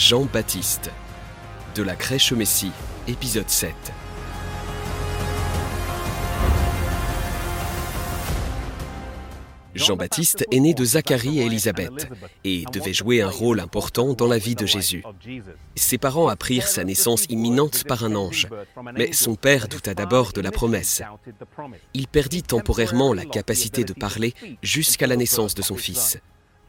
Jean-Baptiste. De la crèche au Messie, épisode 7. Jean-Baptiste est né de Zacharie et Élisabeth et devait jouer un rôle important dans la vie de Jésus. Ses parents apprirent sa naissance imminente par un ange, mais son père douta d'abord de la promesse. Il perdit temporairement la capacité de parler jusqu'à la naissance de son fils.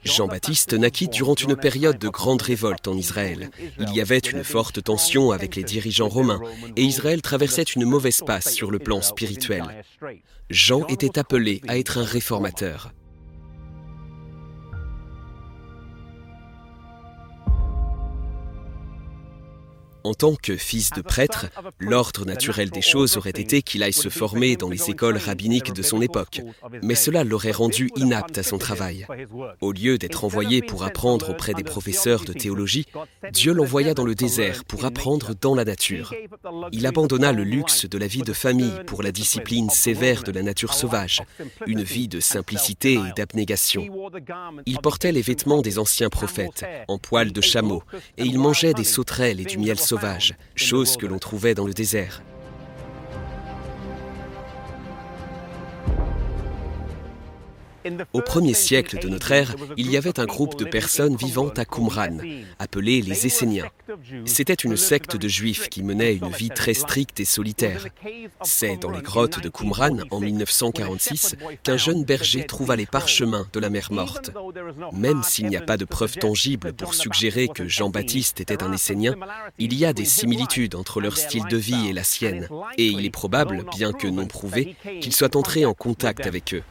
Jean-Baptiste naquit durant une période de grande révolte en Israël. Il y avait une forte tension avec les dirigeants romains et Israël traversait une mauvaise passe sur le plan spirituel. Jean était appelé à être un réformateur. En tant que fils de prêtre, l'ordre naturel des choses aurait été qu'il aille se former dans les écoles rabbiniques de son époque, mais cela l'aurait rendu inapte à son travail. Au lieu d'être envoyé pour apprendre auprès des professeurs de théologie, Dieu l'envoya dans le désert pour apprendre dans la nature. Il abandonna le luxe de la vie de famille pour la discipline sévère de la nature sauvage, une vie de simplicité et d'abnégation. Il portait les vêtements des anciens prophètes, en poils de chameau, et il mangeait des sauterelles et du miel chose que l'on trouvait dans le désert. Au premier siècle de notre ère, il y avait un groupe de personnes vivant à Qumran, appelés les Esséniens. C'était une secte de juifs qui menait une vie très stricte et solitaire. C'est dans les grottes de Qumran, en 1946, qu'un jeune berger trouva les parchemins de la mer morte. Même s'il n'y a pas de preuves tangibles pour suggérer que Jean-Baptiste était un Essénien, il y a des similitudes entre leur style de vie et la sienne, et il est probable, bien que non prouvé, qu'il soit entré en contact avec eux.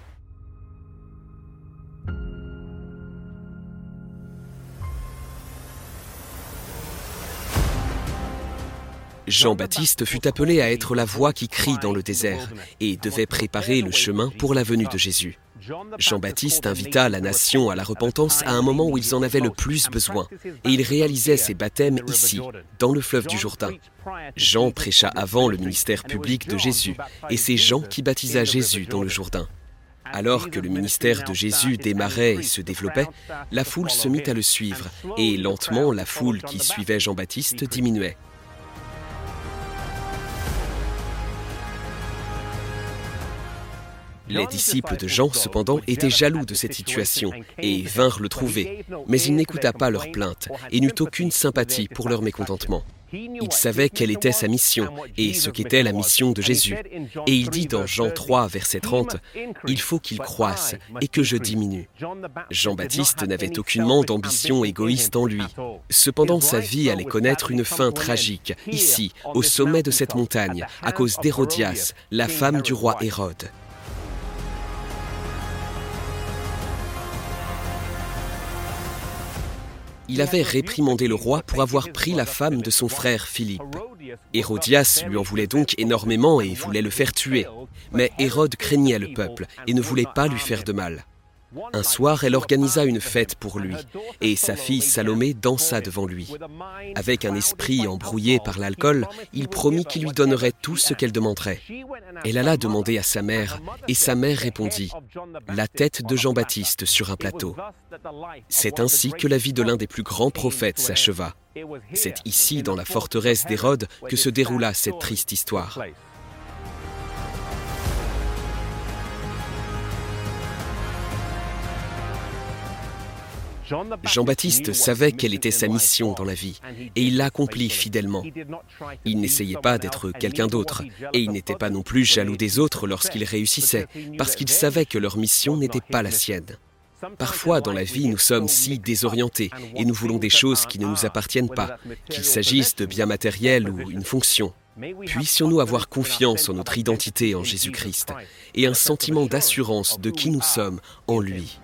Jean-Baptiste fut appelé à être la voix qui crie dans le désert et devait préparer le chemin pour la venue de Jésus. Jean-Baptiste invita la nation à la repentance à un moment où ils en avaient le plus besoin, et il réalisait ses baptêmes ici, dans le fleuve du Jourdain. Jean prêcha avant le ministère public de Jésus, et c'est Jean qui baptisa Jésus dans le Jourdain. Alors que le ministère de Jésus démarrait et se développait, la foule se mit à le suivre, et lentement la foule qui suivait Jean-Baptiste diminuait. Les disciples de Jean, cependant, étaient jaloux de cette situation et vinrent le trouver, mais il n'écouta pas leurs plaintes et n'eut aucune sympathie pour leur mécontentement. Il savait quelle était sa mission et ce qu'était la mission de Jésus. Et il dit dans Jean 3, verset 30, Il faut qu'il croisse et que je diminue. Jean-Baptiste n'avait aucunement d'ambition égoïste en lui. Cependant, sa vie allait connaître une fin tragique, ici, au sommet de cette montagne, à cause d'Hérodias, la femme du roi Hérode. Il avait réprimandé le roi pour avoir pris la femme de son frère Philippe. Hérodias lui en voulait donc énormément et voulait le faire tuer. Mais Hérode craignait le peuple et ne voulait pas lui faire de mal. Un soir, elle organisa une fête pour lui, et sa fille Salomé dansa devant lui. Avec un esprit embrouillé par l'alcool, il promit qu'il lui donnerait tout ce qu'elle demanderait. Elle alla demander à sa mère, et sa mère répondit, La tête de Jean-Baptiste sur un plateau. C'est ainsi que la vie de l'un des plus grands prophètes s'acheva. C'est ici, dans la forteresse d'Hérode, que se déroula cette triste histoire. Jean-Baptiste savait quelle était sa mission dans la vie et il l'accomplit fidèlement. Il n'essayait pas d'être quelqu'un d'autre et il n'était pas non plus jaloux des autres lorsqu'ils réussissaient parce qu'il savait que leur mission n'était pas la sienne. Parfois dans la vie, nous sommes si désorientés et nous voulons des choses qui ne nous appartiennent pas, qu'il s'agisse de biens matériels ou une fonction. Puissions-nous avoir confiance en notre identité en Jésus-Christ et un sentiment d'assurance de qui nous sommes en lui.